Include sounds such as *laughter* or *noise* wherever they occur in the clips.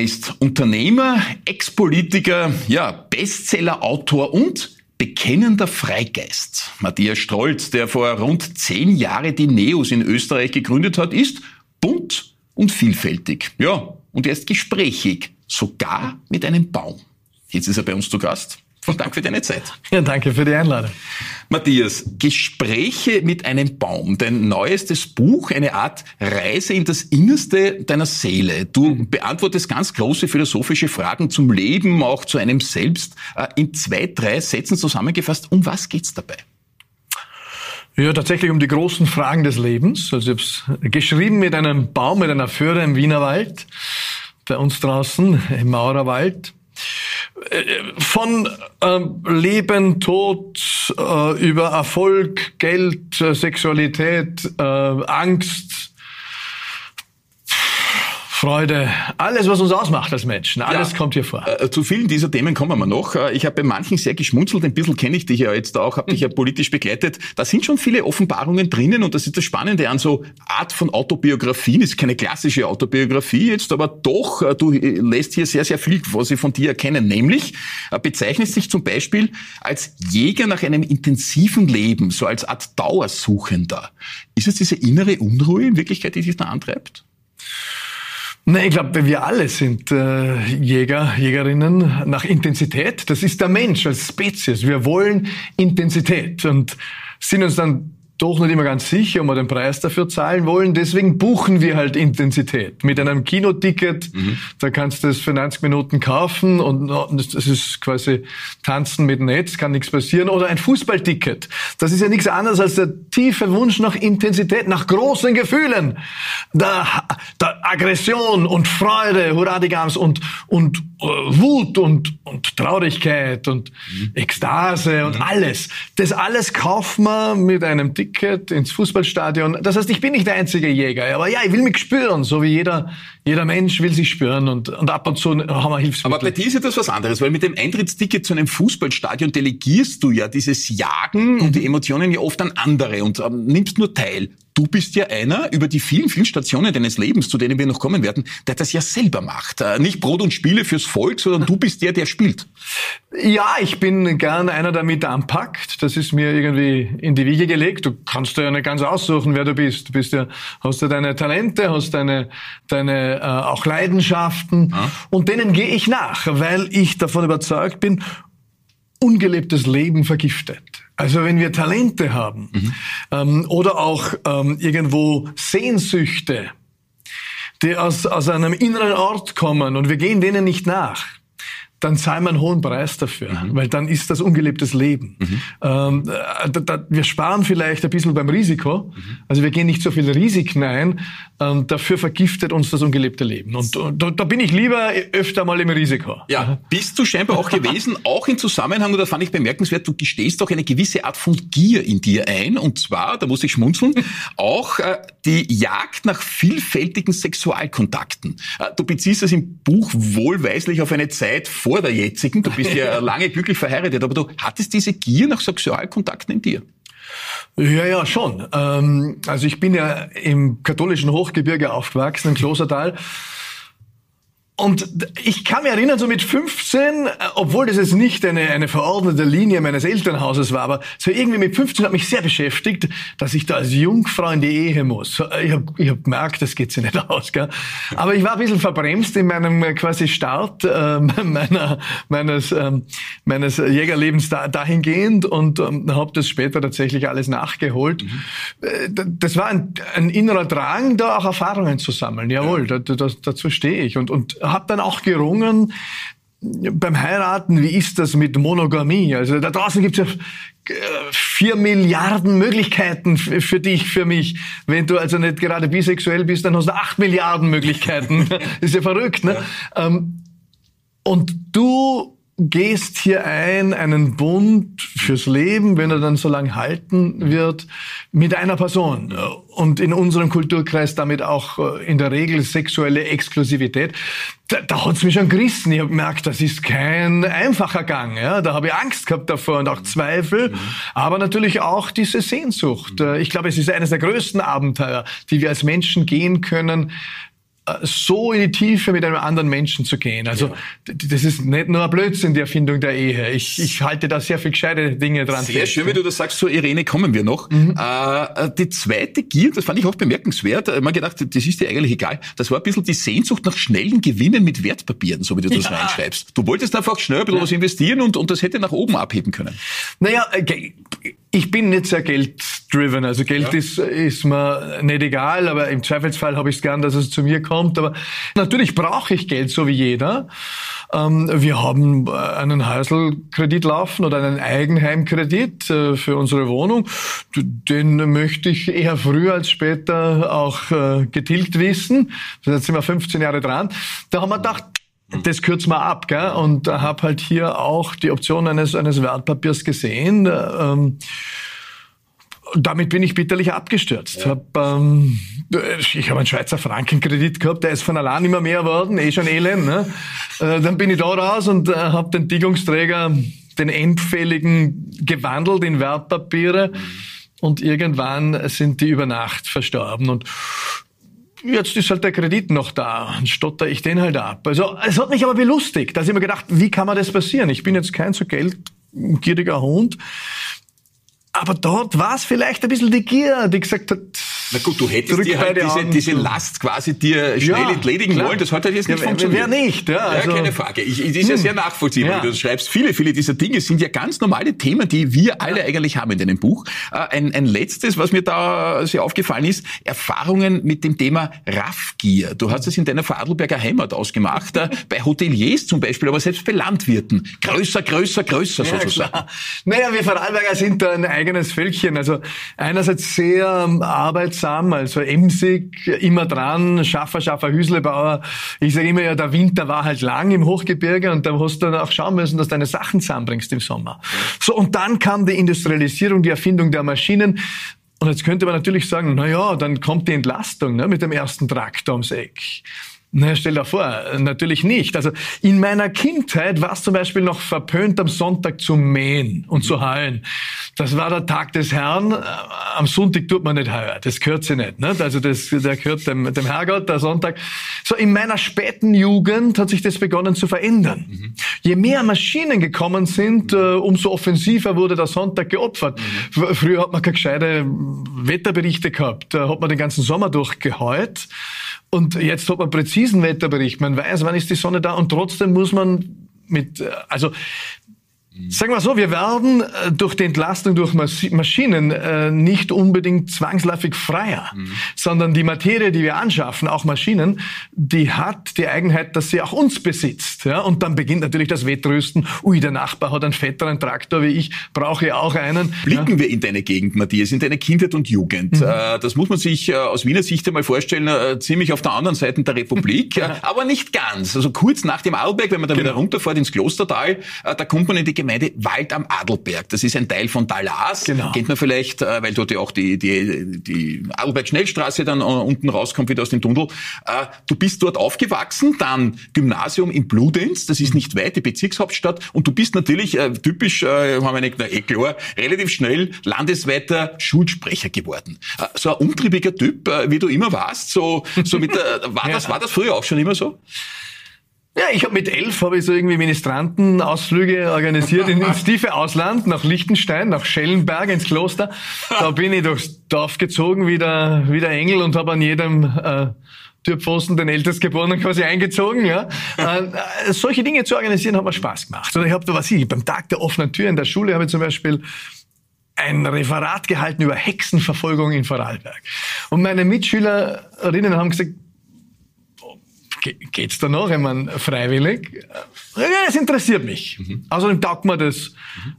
Er ist Unternehmer, Ex-Politiker, ja, Bestseller-Autor und bekennender Freigeist. Matthias Strolz, der vor rund zehn Jahren die Neos in Österreich gegründet hat, ist bunt und vielfältig. Ja, und er ist gesprächig, sogar mit einem Baum. Jetzt ist er bei uns zu Gast. Vielen Dank für deine Zeit. Ja, danke für die Einladung. Matthias, Gespräche mit einem Baum, dein neuestes Buch, eine Art Reise in das Innerste deiner Seele. Du beantwortest ganz große philosophische Fragen zum Leben, auch zu einem selbst. Äh, in zwei, drei Sätzen zusammengefasst, um was geht's dabei? Ja, tatsächlich um die großen Fragen des Lebens. Also ich habe es geschrieben mit einem Baum, mit einer Föhre im Wienerwald, bei uns draußen im Maurerwald von äh, Leben, Tod, äh, über Erfolg, Geld, äh, Sexualität, äh, Angst, Freude, alles, was uns ausmacht als Menschen, alles ja, kommt hier vor. Äh, zu vielen dieser Themen kommen wir noch. Äh, ich habe bei manchen sehr geschmunzelt, ein bisschen kenne ich dich ja jetzt auch, habe dich ja *laughs* politisch begleitet. Da sind schon viele Offenbarungen drinnen und das ist das Spannende an so Art von Autobiografien. Ist keine klassische Autobiografie jetzt, aber doch, äh, du lässt hier sehr, sehr viel, was ich von dir erkennen. Nämlich bezeichnest dich zum Beispiel als Jäger nach einem intensiven Leben, so als Art Dauersuchender. Ist es diese innere Unruhe in Wirklichkeit, die dich da antreibt? Nee, ich glaube, wir alle sind äh, Jäger, Jägerinnen nach Intensität. Das ist der Mensch als Spezies. Wir wollen Intensität und sind uns dann doch nicht immer ganz sicher, ob wir den Preis dafür zahlen wollen. Deswegen buchen wir halt Intensität. Mit einem Kinoticket, mhm. da kannst du es für 90 Minuten kaufen und das ist quasi tanzen mit Netz, kann nichts passieren. Oder ein Fußballticket. Das ist ja nichts anderes als der tiefe Wunsch nach Intensität, nach großen Gefühlen. Der, der Aggression und Freude, Hurradigams und, und äh, Wut und, und Traurigkeit und mhm. Ekstase und mhm. alles. Das alles kauft man mit einem Ticket Ticket ins Fußballstadion. Das heißt, ich bin nicht der einzige Jäger, aber ja, ich will mich spüren, so wie jeder, jeder Mensch will sich spüren und, und ab und zu haben wir Hilfsmittel. Aber bei dir ist ja das was anderes, weil mit dem Eintrittsticket zu einem Fußballstadion delegierst du ja dieses Jagen mhm. und die Emotionen ja oft an andere und ähm, nimmst nur teil. Du bist ja einer über die vielen, vielen Stationen deines Lebens, zu denen wir noch kommen werden, der das ja selber macht. Äh, nicht Brot und Spiele fürs Volk, sondern du bist der, der spielt. Ja, ich bin gern einer, der mit anpackt. Das ist mir irgendwie in die Wiege gelegt. Du kannst ja nicht ganz aussuchen, wer du bist. Du bist ja, hast ja deine Talente, hast deine, deine äh, auch Leidenschaften. Ja. Und denen gehe ich nach, weil ich davon überzeugt bin, ungelebtes Leben vergiftet. Also wenn wir Talente haben mhm. ähm, oder auch ähm, irgendwo Sehnsüchte, die aus, aus einem inneren Ort kommen und wir gehen denen nicht nach, dann zahlen wir einen hohen Preis dafür, mhm. weil dann ist das ungelebtes Leben. Mhm. Ähm, da, da, wir sparen vielleicht ein bisschen beim Risiko, mhm. also wir gehen nicht so viele Risiken ein, ähm, dafür vergiftet uns das ungelebte Leben. Und, da, da, bin ich lieber öfter mal im Risiko. Ja, bist du scheinbar auch gewesen, *laughs* auch in Zusammenhang, und da fand ich bemerkenswert, du gestehst doch eine gewisse Art von Gier in dir ein, und zwar, da muss ich schmunzeln, *laughs* auch äh, die Jagd nach vielfältigen Sexualkontakten. Äh, du beziehst es im Buch wohlweislich auf eine Zeit vor vor der jetzigen. Du bist ja *laughs* lange glücklich verheiratet, aber du hattest diese Gier nach Sexualkontakten in dir. Ja, ja, schon. Ähm, also ich bin ja im katholischen Hochgebirge aufgewachsen, im Klostertal. Und ich kann mich erinnern, so mit 15, äh, obwohl das jetzt nicht eine, eine verordnete Linie meines Elternhauses war, aber so irgendwie mit 15 hat mich sehr beschäftigt, dass ich da als Jungfrau in die Ehe muss. Ich habe ich hab gemerkt, das geht sich nicht *laughs* aus. Gell? Aber ich war ein bisschen verbremst in meinem äh, quasi Start äh, *laughs* meiner, meines, äh, meines Jägerlebens da, dahingehend und ähm, habe das später tatsächlich alles nachgeholt. Mhm. Äh, das war ein, ein, innerer Drang, da auch Erfahrungen zu sammeln. Jawohl, ja. da, da, dazu stehe ich. Und, und habe dann auch gerungen, beim Heiraten, wie ist das mit Monogamie? Also da draußen gibt es ja äh, vier Milliarden Möglichkeiten für dich, für mich. Wenn du also nicht gerade bisexuell bist, dann hast du acht Milliarden Möglichkeiten. *laughs* ist ja verrückt, ne? Ja. Ähm, und du gehst hier ein, einen Bund fürs Leben, wenn er dann so lange halten wird, mit einer Person. Und in unserem Kulturkreis damit auch äh, in der Regel sexuelle Exklusivität. Da, da hat's mich schon gerissen. Ich habe gemerkt, das ist kein einfacher Gang. Ja? Da habe ich Angst gehabt davor und auch Zweifel, mhm. aber natürlich auch diese Sehnsucht. Mhm. Ich glaube, es ist eines der größten Abenteuer, die wir als Menschen gehen können, so in die Tiefe mit einem anderen Menschen zu gehen. Also ja. das ist nicht nur ein Blödsinn, die Erfindung der Ehe. Ich, ich halte da sehr viel gescheite Dinge dran Sehr fest. schön, wie du das sagst. So Irene, kommen wir noch. Mhm. Äh, die zweite Gier, das fand ich auch bemerkenswert. Ich habe gedacht, das ist dir eigentlich egal. Das war ein bisschen die Sehnsucht nach schnellen Gewinnen mit Wertpapieren, so wie du das ja. reinschreibst. Du wolltest einfach schnell ein bisschen ja. was investieren und, und das hätte nach oben abheben können. Naja, äh, ich bin nicht sehr gelddriven. Also Geld ja. ist, ist mir nicht egal, aber im Zweifelsfall habe ich es gern, dass es zu mir kommt. Aber natürlich brauche ich Geld, so wie jeder. Ähm, wir haben äh, einen Häuselkredit laufen oder einen Eigenheimkredit äh, für unsere Wohnung. Den möchte ich eher früher als später auch äh, getilgt wissen. Jetzt sind wir 15 Jahre dran. Da haben wir gedacht, das kürzen wir ab, gell? Und habe halt hier auch die Option eines, eines Wertpapiers gesehen. Ähm, damit bin ich bitterlich abgestürzt. Ja. Hab, ähm, ich habe einen Schweizer Frankenkredit gehabt, der ist von allein immer mehr geworden, eh schon elend. Ne? Äh, dann bin ich da raus und äh, habe den Tickungsträger, den endfälligen, gewandelt in Wertpapiere. Mhm. Und irgendwann sind die über Nacht verstorben. Und jetzt ist halt der Kredit noch da, dann stotter ich den halt ab. Also es hat mich aber belustigt, da habe ich mir gedacht, wie kann man das passieren? Ich bin jetzt kein so geldgieriger Hund, aber dort war es vielleicht ein bisschen die Gier, die gesagt hat, na gut, du hättest dir halt diese, diese Last quasi dir schnell ja, entledigen klar. wollen. Das hat halt jetzt nicht ja, funktioniert. Wer nicht, ja. Also, ja, keine Frage. Ich, ich, das ist ja hm. sehr nachvollziehbar, ja. wie du das schreibst. Viele, viele dieser Dinge sind ja ganz normale Themen, die wir alle eigentlich haben in deinem Buch. Äh, ein, ein letztes, was mir da sehr aufgefallen ist, Erfahrungen mit dem Thema Raffgier. Du hast es in deiner Vorarlberger Heimat ausgemacht, äh, bei Hoteliers zum Beispiel, aber selbst bei Landwirten. Größer, größer, größer sozusagen. Klar. Naja, wir Vorarlberger sind da ein eigenes Völkchen. Also einerseits sehr arbeits arbeitsam, also emsig, immer dran, Schaffer, Schaffer, Hüslebauer. Ich sage immer ja, der Winter war halt lang im Hochgebirge und da hast du dann auch schauen müssen, dass deine Sachen zusammenbringst im Sommer. So, und dann kam die Industrialisierung, die Erfindung der Maschinen. Und jetzt könnte man natürlich sagen, na ja, dann kommt die Entlastung ne, mit dem ersten Traktor ums Eck. Na, stell dir vor, natürlich nicht. Also in meiner Kindheit war es zum Beispiel noch verpönt, am Sonntag zu mähen und zu heulen. Das war der Tag des Herrn. Am Sonntag tut man nicht heuer. Das gehört sich nicht. Ne? Also das, der gehört dem, dem Herrgott, der Sonntag. So in meiner späten Jugend hat sich das begonnen zu verändern. Mhm. Je mehr Maschinen gekommen sind, mhm. äh, umso offensiver wurde der Sonntag geopfert. Mhm. Früher hat man keine gescheite Wetterberichte gehabt. Da hat man den ganzen Sommer durchgeheult. Und jetzt hat man präzisen Wetterbericht. Man weiß, wann ist die Sonne da und trotzdem muss man mit, äh, also Sagen wir so, wir werden äh, durch die Entlastung durch Maschinen äh, nicht unbedingt zwangsläufig freier, mhm. sondern die Materie, die wir anschaffen, auch Maschinen, die hat die Eigenheit, dass sie auch uns besitzt. Ja? Und dann beginnt natürlich das Wettrüsten. Ui, der Nachbar hat einen fetteren Traktor wie ich, brauche ich auch einen. Blicken ja? wir in deine Gegend, Matthias, in deine Kindheit und Jugend. Mhm. Äh, das muss man sich aus Wiener Sicht einmal vorstellen, ziemlich auf der anderen Seite der Republik, *laughs* aber nicht ganz. Also kurz nach dem Arlberg, wenn man dann genau. wieder runterfährt ins Klostertal, da kommt man in die Gemeinde Gemeinde Wald am Adelberg. Das ist ein Teil von Dalas. Genau. Kennt man vielleicht, äh, weil dort ja auch die, die, die Adelberg-Schnellstraße dann äh, unten rauskommt, wieder aus dem Tunnel. Äh, du bist dort aufgewachsen, dann Gymnasium in Bludenz, das ist nicht weit, die Bezirkshauptstadt. Und du bist natürlich typisch, haben wir nicht, na, eh klar, relativ schnell landesweiter Schulsprecher geworden. So ein umtriebiger Typ, wie du immer warst, so, so mit der, *laughs* war das, war das früher auch schon immer so? Ja, ich habe mit elf habe ich so irgendwie Ministrantenausflüge organisiert in, ins tiefe Ausland, nach Liechtenstein, nach Schellenberg ins Kloster. Da bin ich durchs Dorf gezogen wie der, wie der Engel und habe an jedem äh, Türpfosten den Ältestgeborenen quasi eingezogen. Ja. Äh, solche Dinge zu organisieren hat mir Spaß gemacht. Und ich habe da was ich, beim Tag der offenen Tür in der Schule habe ich zum Beispiel ein Referat gehalten über Hexenverfolgung in Vorarlberg. Und meine Mitschülerinnen haben gesagt, geht's da noch? Ich meine, freiwillig. Ja, es interessiert mich. Mhm. Außerdem taugt mir das,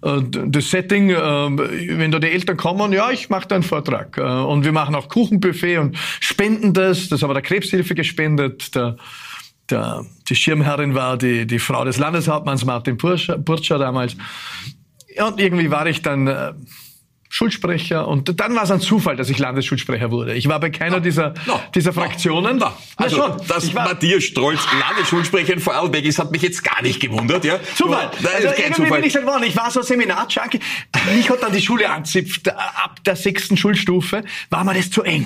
mhm. das Setting. Äh, wenn da die Eltern kommen, ja, ich mache da einen Vortrag. Äh, und wir machen auch Kuchenbuffet und spenden das. Das haben wir der Krebshilfe gespendet. Der, der, die Schirmherrin war die, die Frau des Landeshauptmanns Martin Burtscher damals. Und irgendwie war ich dann Schulsprecher und dann war es ein Zufall, dass ich Landesschulsprecher wurde. Ich war bei keiner no, dieser, no, dieser Fraktionen. No, also, ja, schon. dass Matthias Strolz Landesschulsprecher in Vorarlberg ist, hat mich jetzt gar nicht gewundert. Ja? Zufall. Nur, also irgendwie Zufall. bin ich dann geworden. Ich war so Seminarjunkie. Mich hat dann die Schule anzipft. Ab der sechsten Schulstufe war mir das zu eng.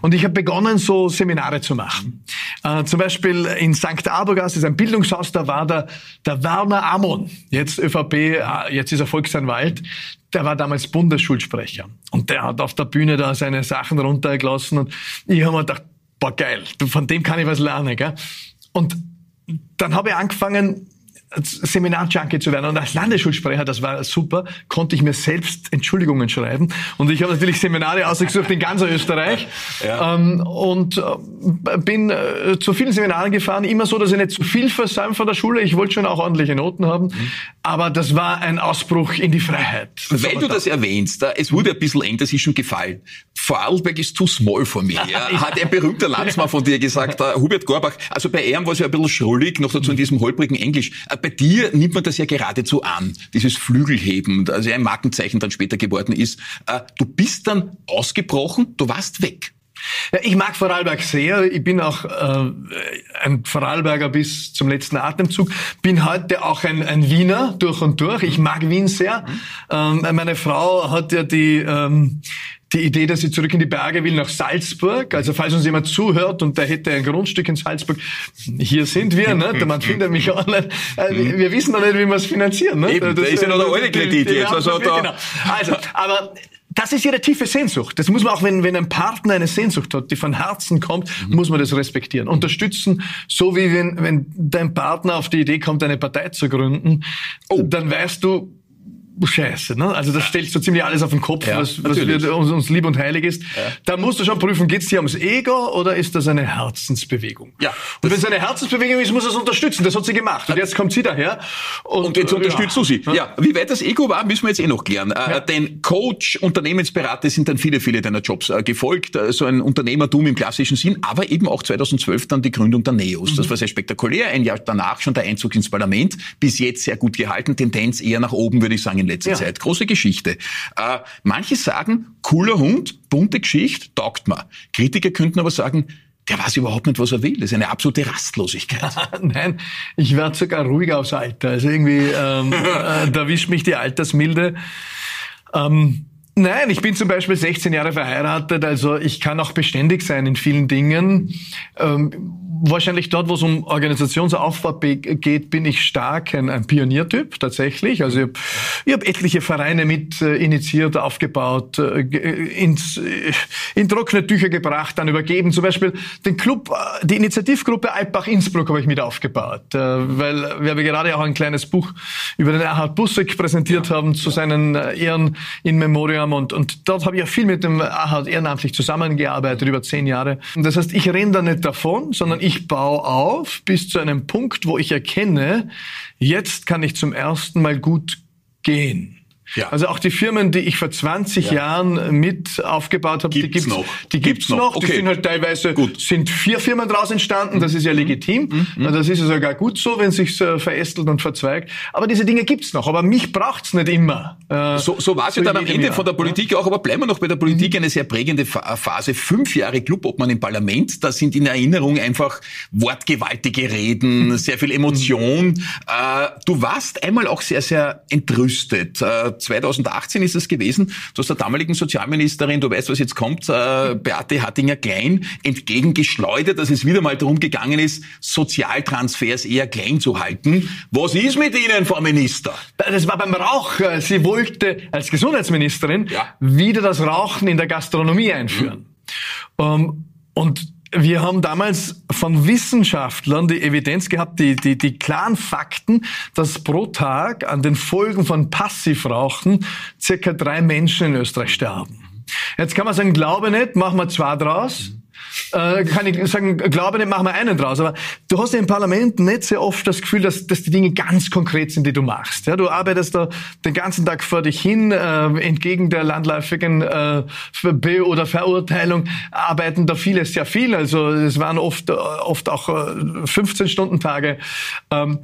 Und ich habe begonnen, so Seminare zu machen. Äh, zum Beispiel in St. Abergas ist ein Bildungshaus, da war der, der Werner Amon, jetzt ÖVP, äh, jetzt ist er Volksanwalt, der war damals Bundesschulsprecher. Und der hat auf der Bühne da seine Sachen runtergelassen und ich habe mir gedacht, boah geil, von dem kann ich was lernen. Gell? Und dann habe ich angefangen, Seminarjunkie zu werden. Und als Landesschulsprecher, das war super, konnte ich mir selbst Entschuldigungen schreiben. Und ich habe natürlich Seminare ausgesucht in ganz Österreich. *laughs* Ja. Ähm, und äh, bin äh, zu vielen Seminaren gefahren, immer so, dass ich nicht zu viel versäumt von der Schule. Ich wollte schon auch ordentliche Noten haben. Mhm. Aber das war ein Ausbruch in die Freiheit. Das Weil du das erwähnst, es wurde ein bisschen eng, das ist schon gefallen. Vorarlberg ist too small for me. *laughs* Ja, hat ein berühmter Landsmann von dir gesagt, Hubert Gorbach. Also bei ihm war es ja ein bisschen schrullig, noch dazu in diesem holprigen Englisch bei dir nimmt man das ja geradezu an, dieses Flügelheben, das ja ein Markenzeichen dann später geworden ist. Äh, du bist dann ausgebrochen, du warst weg. Ja, ich mag Vorarlberg sehr. Ich bin auch äh, ein Vorarlberger bis zum letzten Atemzug. Bin heute auch ein, ein Wiener durch und durch. Ich mag Wien sehr. Mhm. Ähm, meine Frau hat ja die ähm, die Idee, dass ich zurück in die Berge will, nach Salzburg. Also falls uns jemand zuhört und der hätte ein Grundstück in Salzburg, hier sind wir, ne? *laughs* man findet mich online. Also, wir wissen noch nicht, wie wir es finanzieren. Ne? Eben, das, ist ja noch der alte Kredit jetzt. Also, da genau. also, aber das ist ihre tiefe Sehnsucht. Das muss man auch, wenn, wenn ein Partner eine Sehnsucht hat, die von Herzen kommt, mhm. muss man das respektieren. Unterstützen, so wie wenn, wenn dein Partner auf die Idee kommt, eine Partei zu gründen, oh. dann weißt du, Scheiße, ne? Also das stellt so ziemlich alles auf den Kopf, ja, was, was wir, uns, uns, lieb und heilig ist. Ja. Da musst du schon prüfen, geht's dir ums Ego oder ist das eine Herzensbewegung? Ja. Und wenn es eine Herzensbewegung ist, muss es unterstützen. Das hat sie gemacht. Und jetzt kommt sie daher. Und, und jetzt unterstützt ja. du sie. Ja. Wie weit das Ego war, müssen wir jetzt eh noch klären. Äh, denn Coach, Unternehmensberater sind dann viele, viele deiner Jobs äh, gefolgt. Äh, so ein Unternehmertum im klassischen Sinn, aber eben auch 2012 dann die Gründung der NEOS. Mhm. Das war sehr spektakulär. Ein Jahr danach schon der Einzug ins Parlament. Bis jetzt sehr gut gehalten. Tendenz eher nach oben, würde ich sagen in letzter ja. Zeit. Große Geschichte. Äh, manche sagen, cooler Hund, bunte Geschichte, taugt mir. Kritiker könnten aber sagen, der weiß überhaupt nicht, was er will. Das ist eine absolute Rastlosigkeit. *laughs* Nein, ich werde sogar ruhiger aufs Alter. Also irgendwie, ähm, *laughs* äh, da wischt mich die Altersmilde. Ähm, Nein, ich bin zum Beispiel 16 Jahre verheiratet, also ich kann auch beständig sein in vielen Dingen. Ähm, wahrscheinlich dort, wo es um Organisationsaufbau geht, bin ich stark ein, ein Pioniertyp tatsächlich. Also ich habe hab etliche Vereine mit äh, initiiert, aufgebaut, äh, ins, äh, in trockene Tücher gebracht, dann übergeben. Zum Beispiel den Club, äh, die Initiativgruppe Alpbach-Innsbruck habe ich mit aufgebaut, äh, weil wir gerade auch ein kleines Buch über den Erhard Bussek präsentiert haben zu seinen äh, Ehren in Memoriam und, und dort habe ich ja viel mit dem Erhard ehrenamtlich zusammengearbeitet, über zehn Jahre. Das heißt, ich renne da nicht davon, sondern ich baue auf bis zu einem Punkt, wo ich erkenne, jetzt kann ich zum ersten Mal gut gehen. Ja. Also auch die Firmen, die ich vor 20 ja. Jahren mit aufgebaut habe, gibt's die gibt's noch. Die gibt's, gibt's noch. Okay. Die sind halt teilweise gut. sind vier Firmen daraus entstanden. Das ist ja mhm. legitim. Mhm. mhm. Das ist ja sogar gut so, wenn sich äh, verästelt und verzweigt. Aber diese Dinge gibt's noch. Aber mich braucht's nicht immer. Äh, so so war es ja dann am Ende Jahr. von der Politik auch. Aber bleiben wir noch bei der Politik. Mhm. Eine sehr prägende Phase. Fünf Jahre Clubobmann im Parlament. Da sind in Erinnerung einfach wortgewaltige Reden, mhm. sehr viel Emotion. Äh, du warst einmal auch sehr, sehr entrüstet. Äh, 2018 ist es gewesen, du hast der damaligen Sozialministerin, du weißt, was jetzt kommt, äh, Beate Hattinger-Klein, entgegengeschleudert, dass es wieder mal darum gegangen ist, Sozialtransfers eher klein zu halten. Was ist mit Ihnen, Frau Minister? Das war beim Rauch. Sie wollte als Gesundheitsministerin ja. wieder das Rauchen in der Gastronomie einführen. Mhm. Um, und wir haben damals von Wissenschaftlern die Evidenz gehabt, die, die, die klaren Fakten, dass pro Tag an den Folgen von Passivrauchen circa drei Menschen in Österreich sterben. Jetzt kann man sagen, glaube nicht, machen wir zwei draus äh, kann ich sagen, glaube nicht, machen wir einen draus. Aber du hast ja im Parlament nicht sehr oft das Gefühl, dass, dass die Dinge ganz konkret sind, die du machst. Ja, du arbeitest da den ganzen Tag vor dich hin, äh, entgegen der landläufigen äh, Be- oder Verurteilung arbeiten da viele sehr viel. Also es waren oft, äh, oft auch äh, 15-Stunden-Tage. Ähm,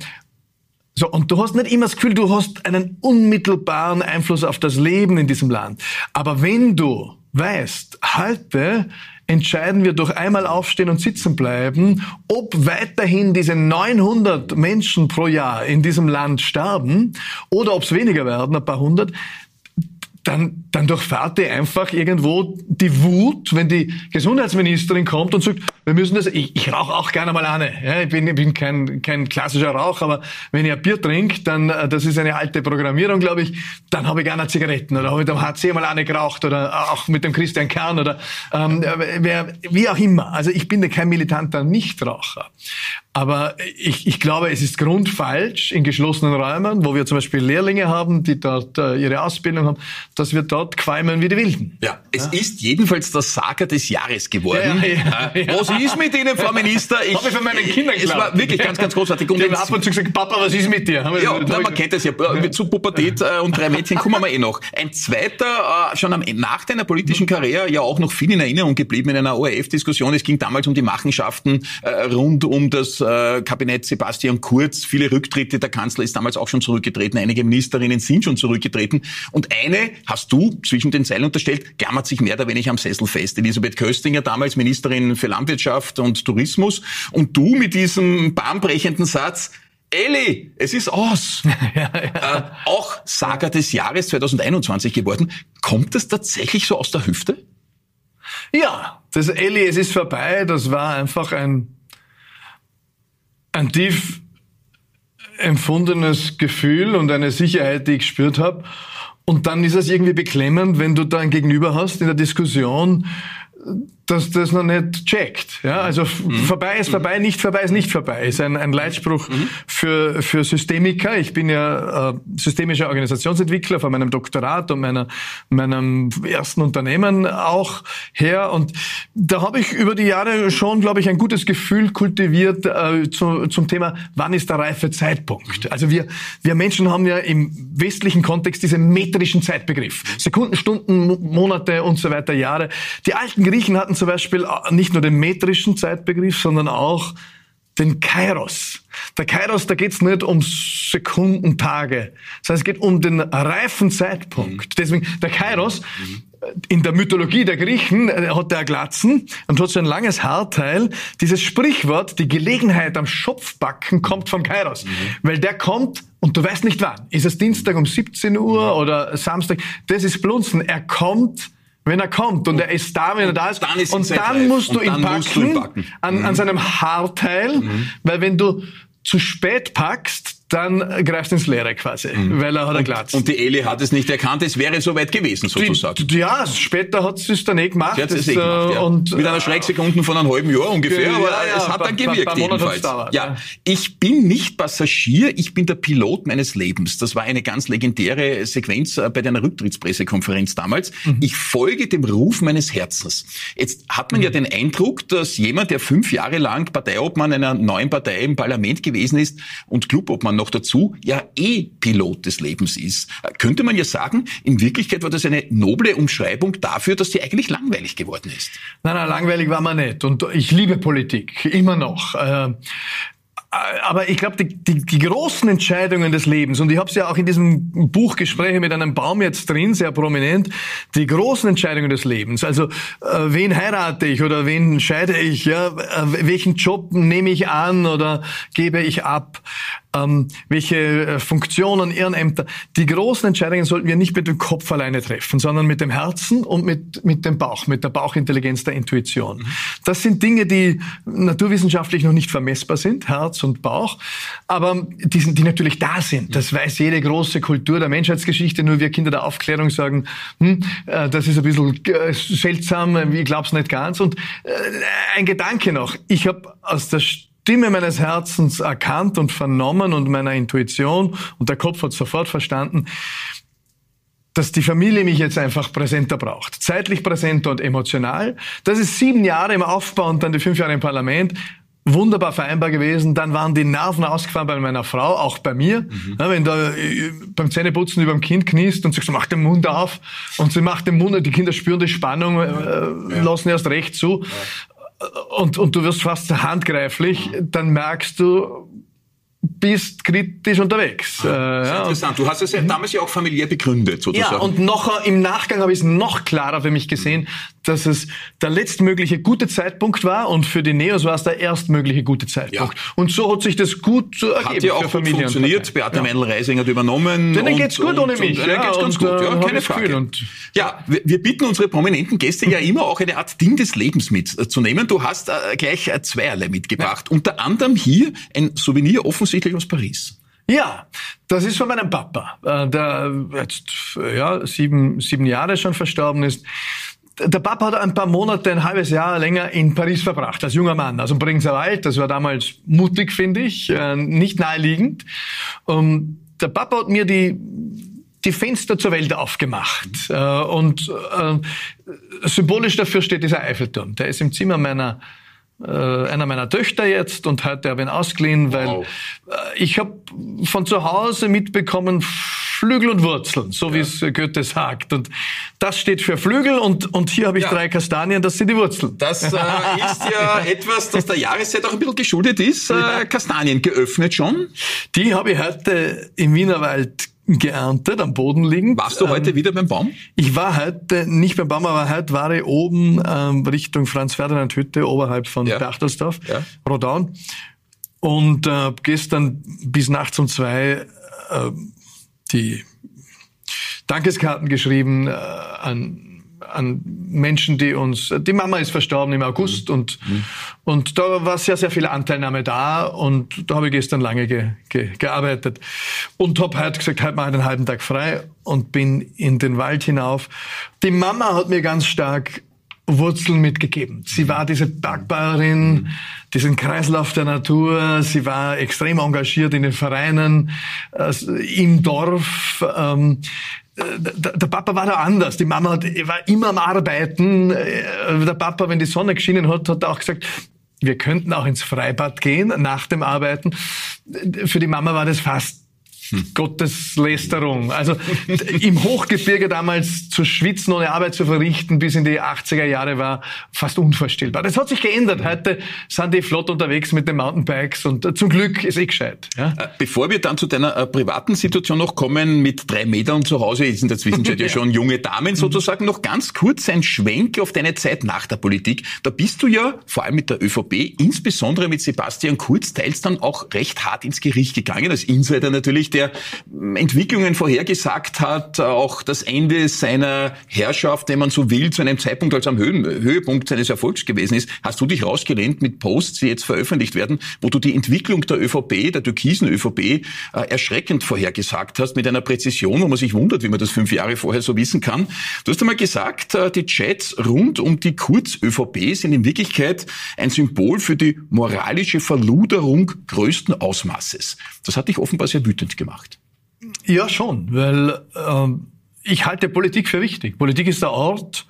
so, und du hast nicht immer das Gefühl, du hast einen unmittelbaren Einfluss auf das Leben in diesem Land. Aber wenn du weißt, heute entscheiden wir durch einmal aufstehen und sitzen bleiben, ob weiterhin diese 900 Menschen pro Jahr in diesem Land sterben oder ob es weniger werden, ein paar hundert, dann, dann durchfahrt ihr einfach irgendwo die Wut, wenn die Gesundheitsministerin kommt und sagt, wir müssen das, ich, ich rauche auch gerne mal eine. Ja, ich bin, ich bin kein, kein klassischer Raucher, aber wenn ich ein Bier trinke, dann, äh, das ist eine alte Programmierung, glaube ich, dann habe ich gerne Zigaretten oder habe ich am HC mal eine geraucht oder auch mit dem Christian Kern oder ähm, wer, wie auch immer. Also ich bin kein militanter Nichtraucher. Aber ich, ich glaube, es ist grundfalsch in geschlossenen Räumen, wo wir zum Beispiel Lehrlinge haben, die dort äh, ihre Ausbildung haben, dass wir dort qualmen wie die Wilden. Ja, es ja. ist jedenfalls der Saga des Jahres geworden. Ja, ja, was ist mit Ihnen, Frau Minister? Ich, Habe ich von meinen Kindern Es war wirklich ganz, ganz großartig. Und die haben ab und zu gesagt, Papa, was ist mit dir? ja, na, man kennt das ja. Zu Pubertät äh, und drei Mädchen kommen wir eh noch. Ein zweiter, äh, schon am, nach deiner politischen Karriere, ja auch noch viel in Erinnerung geblieben in einer ORF-Diskussion. Es ging damals um die Machenschaften äh, rund um das äh, Kabinett Sebastian Kurz, viele Rücktritte, der Kanzler ist damals auch schon zurückgetreten, einige Ministerinnen sind schon zurückgetreten und eine, hast du zwischen den Zeilen unterstellt, klammert sich mehr oder weniger am Sessel fest. Elisabeth Köstinger, damals Ministerin für Landwirtschaft und Tourismus und du mit diesem bahnbrechenden Satz, Elli, es ist aus. *laughs* ja, ja. Äh, auch Saga des Jahres 2021 geworden. Kommt das tatsächlich so aus der Hüfte? Ja, das Elli, es ist vorbei, das war einfach ein ein tief empfundenes Gefühl und eine Sicherheit, die ich gespürt habe. Und dann ist es irgendwie beklemmend, wenn du da ein Gegenüber hast in der Diskussion, dass das noch nicht checkt. Ja, also mhm. vorbei ist vorbei, nicht vorbei ist nicht vorbei. Ist ein, ein Leitspruch mhm. für, für Systemiker. Ich bin ja äh, systemischer Organisationsentwickler von meinem Doktorat und meiner, meinem ersten Unternehmen auch her. Und da habe ich über die Jahre schon, glaube ich, ein gutes Gefühl kultiviert äh, zu, zum Thema, wann ist der reife Zeitpunkt? Also wir, wir Menschen haben ja im westlichen Kontext diesen metrischen Zeitbegriff. Sekunden, Stunden, Monate und so weiter, Jahre. Die alten Griechen hatten zum Beispiel äh, nicht nur den metrischen Zeitbegriff, sondern auch den Kairos. Der Kairos, da geht's nicht um Sekunden, Tage, sondern es geht um den reifen Zeitpunkt. Mhm. Deswegen, der Kairos, mhm. in der Mythologie der Griechen äh, hat der Glatzen und hat so ein langes Haarteil. Dieses Sprichwort, die Gelegenheit am Schopfbacken kommt vom Kairos. Mhm. Weil der kommt und du weißt nicht wann. Ist es Dienstag um 17 Uhr mhm. oder Samstag? Das ist Blunzen. Er kommt wenn er kommt und, und er ist da, wenn er da ist. Dann ist und dann musst du ihn packen, ihn packen. An, an mhm. seinem Haarteil, mhm. weil wenn du zu spät packst, dann greifst ins Leere quasi, mhm. weil er hat einen Glatz. Und die Eli hat es nicht erkannt, es wäre soweit gewesen, sozusagen. Die, ja, später hat sie es dann eh gemacht. Sie hat es eh gemacht, ja. und, Mit einer Schrecksekunde von einem halben Jahr ungefähr, aber ja, es hat dann gewirkt jedenfalls. Dauert, ja. Ich bin nicht Passagier, ich bin der Pilot meines Lebens. Das war eine ganz legendäre Sequenz äh, bei deiner Rücktrittspressekonferenz damals. Mhm. Ich folge dem Ruf meines Herzens. Jetzt hat man mhm. ja den Eindruck, dass jemand, der fünf Jahre lang Parteiobmann einer neuen Partei im Parlament gewesen ist und Clubobmann noch dazu ja eh Pilot des Lebens ist. Könnte man ja sagen, in Wirklichkeit war das eine noble Umschreibung dafür, dass die eigentlich langweilig geworden ist. Nein, nein, langweilig war man nicht. Und ich liebe Politik, immer noch. Aber ich glaube, die, die, die großen Entscheidungen des Lebens, und ich habe es ja auch in diesem Buch Gespräche mit einem Baum jetzt drin, sehr prominent, die großen Entscheidungen des Lebens, also äh, wen heirate ich oder wen scheide ich, ja, äh, welchen Job nehme ich an oder gebe ich ab, ähm, welche äh, Funktionen, Ehrenämter. Die großen Entscheidungen sollten wir nicht mit dem Kopf alleine treffen, sondern mit dem Herzen und mit, mit dem Bauch, mit der Bauchintelligenz der Intuition. Das sind Dinge, die naturwissenschaftlich noch nicht vermessbar sind, Herz und Bauch, aber die, sind, die natürlich da sind. Das weiß jede große Kultur der Menschheitsgeschichte, nur wir Kinder der Aufklärung sagen, hm, äh, das ist ein bisschen äh, seltsam, ich glaube es nicht ganz. Und äh, ein Gedanke noch, ich habe aus der Stimme meines Herzens erkannt und vernommen und meiner Intuition und der Kopf hat sofort verstanden, dass die Familie mich jetzt einfach präsenter braucht. Zeitlich präsenter und emotional. Das ist sieben Jahre im Aufbau und dann die fünf Jahre im Parlament wunderbar vereinbar gewesen. Dann waren die Nerven ausgefahren bei meiner Frau, auch bei mir. Mhm. Ja, wenn da äh, beim Zähneputzen über dem Kind kniest und sagst, mach den Mund auf und sie macht den Mund, die Kinder spüren die Spannung, äh, ja. lassen erst recht zu. Ja und, und du wirst fast handgreiflich, dann merkst du, bist kritisch unterwegs. Ah, äh, ja, interessant. Du hast es ja damals ja auch familiär begründet, sozusagen. Ja, und noch im Nachgang habe ich es noch klarer für mich gesehen, dass es der letztmögliche gute Zeitpunkt war und für die Neos war es der erstmögliche gute Zeitpunkt. Ja. Und so hat sich das gut ergeben hat ja auch für Familie funktioniert. Beate ja. Mendel-Reising hat übernommen. Denen geht's gut und, ohne mich. Und, ja, geht's ganz gut, ja, äh, keine Frage. Und ja, wir, wir bitten unsere prominenten Gäste ja immer auch eine Art Ding des Lebens mitzunehmen. Du hast äh, gleich äh, zweierlei mitgebracht. Unter anderem hier ein Souvenir offensichtlich aus Paris. Ja, das ist von meinem Papa, äh, der jetzt ja, sieben, sieben Jahre schon verstorben ist. Der Papa hat ein paar Monate, ein halbes Jahr länger in Paris verbracht, als junger Mann, also im Bringser Wald. Das war damals mutig, finde ich, äh, nicht naheliegend. Der Papa hat mir die die Fenster zur Welt aufgemacht. Äh, und symbolisch dafür steht dieser Eiffelturm. Der ist im Zimmer meiner äh, einer meiner Töchter jetzt und heute habe ich ihn ausgeliehen, weil wow. äh, ich habe von zu Hause mitbekommen Flügel und Wurzeln, so ja. wie es Goethe sagt. Und das steht für Flügel und, und hier habe ich ja. drei Kastanien, das sind die Wurzeln. Das äh, *laughs* ist ja etwas, das der Jahreszeit auch ein bisschen geschuldet ist. Äh, Kastanien geöffnet schon? Die habe ich heute im Wienerwald geerntet, am Boden liegend. Warst du heute ähm, wieder beim Baum? Ich war heute nicht beim Baum, aber heute war ich oben ähm, Richtung Franz-Ferdinand-Hütte, oberhalb von ja. Berchtesdorf, ja. Rodaun. Und äh, gestern bis nachts um zwei äh, die Dankeskarten geschrieben äh, an an Menschen, die uns, die Mama ist verstorben im August mhm. und, mhm. und da war sehr, sehr viel Anteilnahme da und da habe ich gestern lange ge, ge, gearbeitet und habe heute gesagt, heute mache ich den halben Tag frei und bin in den Wald hinauf. Die Mama hat mir ganz stark Wurzeln mitgegeben. Sie war diese Bergbauerin, mhm. diesen Kreislauf der Natur. Sie war extrem engagiert in den Vereinen, äh, im Dorf. Ähm, der Papa war da anders. Die Mama hat, war immer am Arbeiten. Äh, der Papa, wenn die Sonne geschienen hat, hat auch gesagt, wir könnten auch ins Freibad gehen nach dem Arbeiten. Für die Mama war das fast Gotteslästerung. Also im Hochgebirge damals zu schwitzen, ohne Arbeit zu verrichten, bis in die 80er Jahre war fast unvorstellbar. Das hat sich geändert. Heute sind die flott unterwegs mit den Mountainbikes und zum Glück ist eh gescheit. Ja? Äh, bevor wir dann zu deiner äh, privaten Situation noch kommen, mit drei Metern zu Hause, ist in der Zwischenzeit *laughs* ja schon junge Damen sozusagen, noch ganz kurz ein Schwenk auf deine Zeit nach der Politik. Da bist du ja, vor allem mit der ÖVP, insbesondere mit Sebastian Kurz, teils dann auch recht hart ins Gericht gegangen, als Insider natürlich, der Entwicklungen vorhergesagt hat, auch das Ende seiner Herrschaft, wenn man so will, zu einem Zeitpunkt, als am Höhepunkt seines Erfolgs gewesen ist. Hast du dich rausgelehnt mit Posts, die jetzt veröffentlicht werden, wo du die Entwicklung der ÖVP, der türkisen ÖVP, äh, erschreckend vorhergesagt hast, mit einer Präzision, wo man sich wundert, wie man das fünf Jahre vorher so wissen kann. Du hast einmal gesagt, äh, die Chats rund um die Kurz-ÖVP sind in Wirklichkeit ein Symbol für die moralische Verluderung größten Ausmaßes. Das hat dich offenbar sehr wütend gemacht gemacht? Ja, schon, weil ähm, ich halte Politik für wichtig. Politik ist der Ort,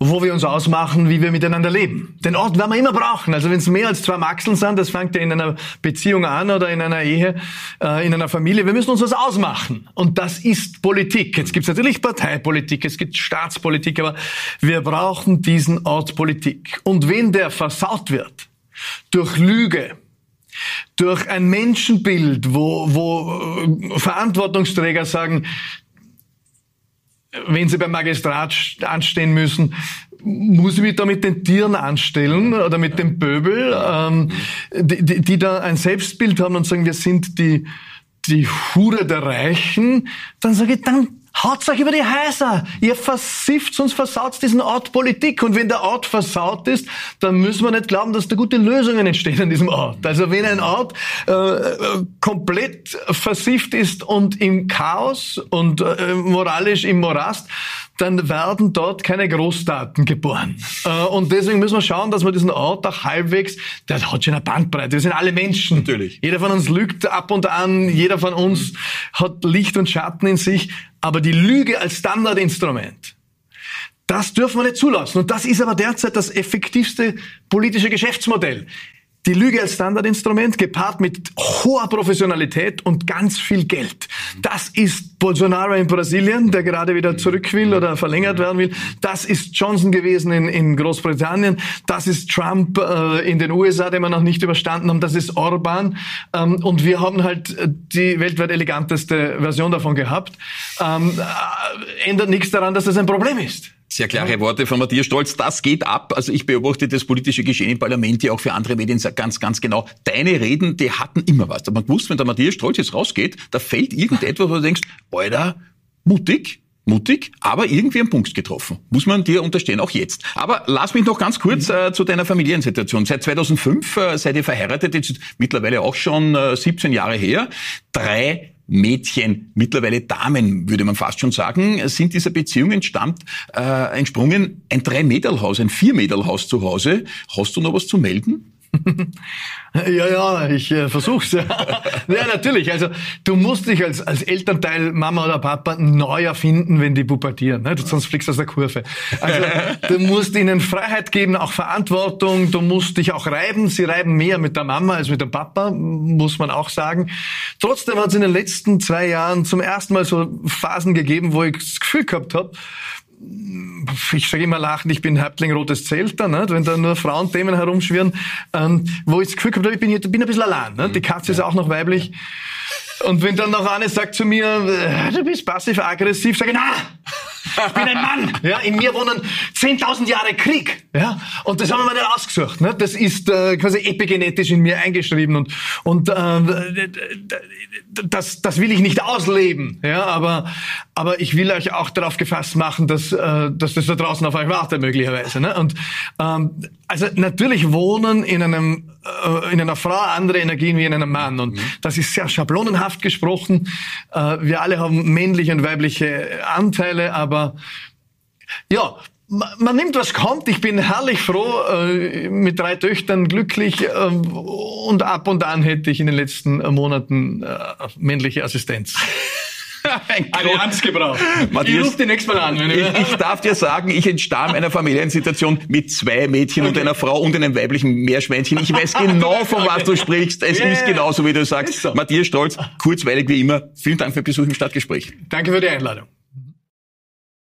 wo wir uns ausmachen, wie wir miteinander leben. Den Ort werden wir immer brauchen. Also wenn es mehr als zwei Maxeln sind, das fängt ja in einer Beziehung an oder in einer Ehe, äh, in einer Familie. Wir müssen uns was ausmachen. Und das ist Politik. Jetzt gibt es natürlich Parteipolitik, es gibt Staatspolitik, aber wir brauchen diesen Ort Politik. Und wenn der versaut wird durch Lüge, durch ein Menschenbild, wo, wo äh, Verantwortungsträger sagen, wenn sie beim Magistrat anstehen müssen, muss ich mich da mit den Tieren anstellen oder mit dem Pöbel, ähm, die, die, die da ein Selbstbild haben und sagen, wir sind die, die Hure der Reichen, dann sage ich, dann Haut's euch über die Häuser. Ihr versifft, sonst versaut diesen Ort Politik. Und wenn der Ort versaut ist, dann müssen wir nicht glauben, dass da gute Lösungen entstehen an diesem Ort. Also wenn ein Ort äh, äh komplett versifft ist und im Chaos und äh, moralisch im Morast, dann werden dort keine Großtaten geboren. Äh, und deswegen müssen wir schauen, dass wir diesen Ort auch halbwegs, der hat schon eine Bandbreite. Wir sind alle Menschen. Natürlich. Jeder von uns lügt ab und an, jeder von uns hat Licht und Schatten in sich. Aber die Lüge als Standardinstrument, das dürfen wir nicht zulassen. Und das ist aber derzeit das effektivste politische Geschäftsmodell. Die Lüge als Standardinstrument gepaart mit hoher Professionalität und ganz viel Geld. Das ist Bolsonaro in Brasilien, der gerade wieder zurück will oder verlängert werden will. Das ist Johnson gewesen in, in Großbritannien. Das ist Trump äh, in den USA, den wir noch nicht überstanden haben. Das ist Orban. Ähm, und wir haben halt die weltweit eleganteste Version davon gehabt. Ähm, äh, ändert nichts daran, dass das ein Problem ist. Sehr klare Worte von Matthias Stolz. Das geht ab. Also ich beobachte das politische Geschehen im Parlament ja auch für andere Medien ganz, ganz genau. Deine Reden, die hatten immer was. Man wusste, wenn der Matthias Stolz jetzt rausgeht, da fällt irgendetwas, wo du denkst, Alter, mutig, mutig, aber irgendwie am Punkt getroffen. Muss man dir unterstehen, auch jetzt. Aber lass mich noch ganz kurz äh, zu deiner Familiensituation. Seit 2005 äh, seid ihr verheiratet, jetzt mittlerweile auch schon äh, 17 Jahre her. Drei Mädchen, mittlerweile Damen, würde man fast schon sagen, sind dieser Beziehung entstammt, äh, entsprungen ein Drei-Meter-Haus, ein Vier-Meter-Haus zu Hause. Hast du noch was zu melden? *laughs* Ja, ja, ich äh, versuch's. *laughs* ja, natürlich. Also du musst dich als, als Elternteil, Mama oder Papa, neu erfinden, wenn die pubertieren. Ne? Sonst fliegst du aus der Kurve. Also du musst ihnen Freiheit geben, auch Verantwortung. Du musst dich auch reiben. Sie reiben mehr mit der Mama als mit dem Papa, muss man auch sagen. Trotzdem hat es in den letzten zwei Jahren zum ersten Mal so Phasen gegeben, wo ich das Gefühl gehabt habe, ich sage immer lachen, ich bin Häuptling rotes Zelt da, ne? wenn da nur Frauenthemen herumschwirren, ähm, wo ich das Gefühl habe, ich bin, ich bin ein bisschen allein. Ne? Die Katze ist auch noch weiblich. Und wenn dann noch eine sagt zu mir, äh, du bist passiv-aggressiv, sage ich, na, ich bin ein Mann. *laughs* Ja, in mir wohnen 10.000 Jahre Krieg. Ja, und das haben wir mal nicht ausgesucht. Ne? Das ist äh, quasi epigenetisch in mir eingeschrieben und und äh, das das will ich nicht ausleben. Ja, aber aber ich will euch auch darauf gefasst machen, dass äh, dass das da draußen auf euch wartet möglicherweise. Ne? Und ähm, also natürlich wohnen in einem äh, in einer Frau andere Energien wie in einem Mann und mhm. das ist sehr schablonenhaft gesprochen. Äh, wir alle haben männliche und weibliche Anteile, aber ja, man nimmt, was kommt. Ich bin herrlich froh, äh, mit drei Töchtern glücklich äh, und ab und an hätte ich in den letzten Monaten männliche Assistenz. *laughs* Allianz gebraucht. Matthias, ich rufe die nächste Mal an. Ich, ich, darf dir sagen, ich entstamm einer Familiensituation mit zwei Mädchen okay. und einer Frau und einem weiblichen Meerschweinchen. Ich weiß genau, *laughs* von was du sprichst. Es yeah. ist genauso, wie du sagst. So. Matthias Stolz, kurzweilig wie immer. Vielen Dank für den Besuch im Stadtgespräch. Danke für die Einladung.